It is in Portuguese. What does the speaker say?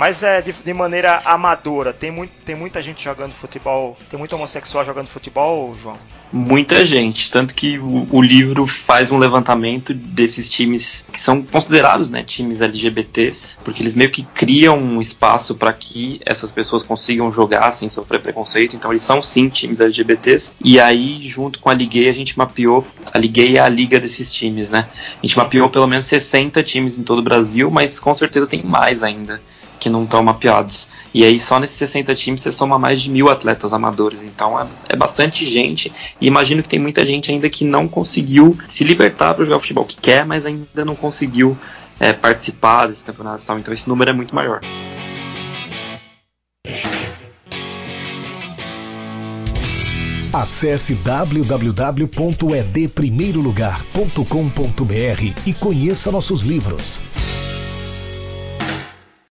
Mas é de, de, maneira amadora. Tem, muito, tem muita gente jogando futebol. Tem muito homossexual jogando futebol, João? Muita gente. Tanto que o, o livro faz um levantamento desses times que são considerados né, times LGBTs, porque eles meio que criam um espaço para que essas pessoas consigam jogar sem sofrer preconceito. Então eles são sim times LGBTs. E aí, junto com a Liguei, a gente mapeou. A Liguei é a liga desses times, né? A gente mapeou pelo menos 60 times em todo o Brasil, mas com certeza tem mais ainda que não estão mapeados. E aí só nesses 60 times você soma mais de mil atletas amadores. Então é, é bastante gente. E imagino que tem muita gente ainda que não conseguiu se libertar para jogar o futebol que quer, mas ainda não conseguiu é, participar desses campeonatos e tal. Então esse número é muito maior. Acesse www.edprimeirolugar.com.br e conheça nossos livros.